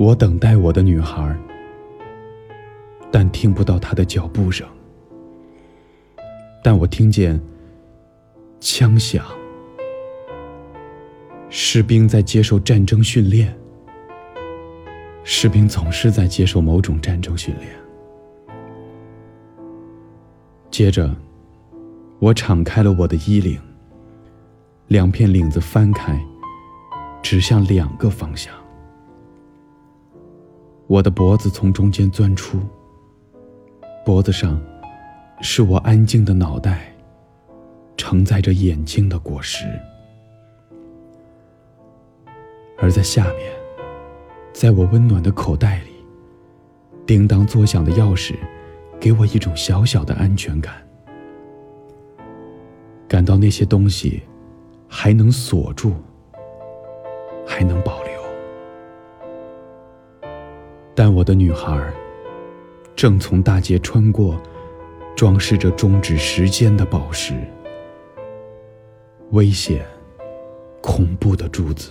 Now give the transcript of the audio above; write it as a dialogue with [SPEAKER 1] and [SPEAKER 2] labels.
[SPEAKER 1] 我等待我的女孩，但听不到她的脚步声。但我听见枪响，士兵在接受战争训练。士兵总是在接受某种战争训练。接着，我敞开了我的衣领，两片领子翻开，指向两个方向。我的脖子从中间钻出，脖子上是我安静的脑袋，承载着眼睛的果实，而在下面。在我温暖的口袋里，叮当作响的钥匙，给我一种小小的安全感，感到那些东西还能锁住，还能保但我的女孩正从大街穿过，装饰着终止时间的宝石，危险、恐怖的珠子。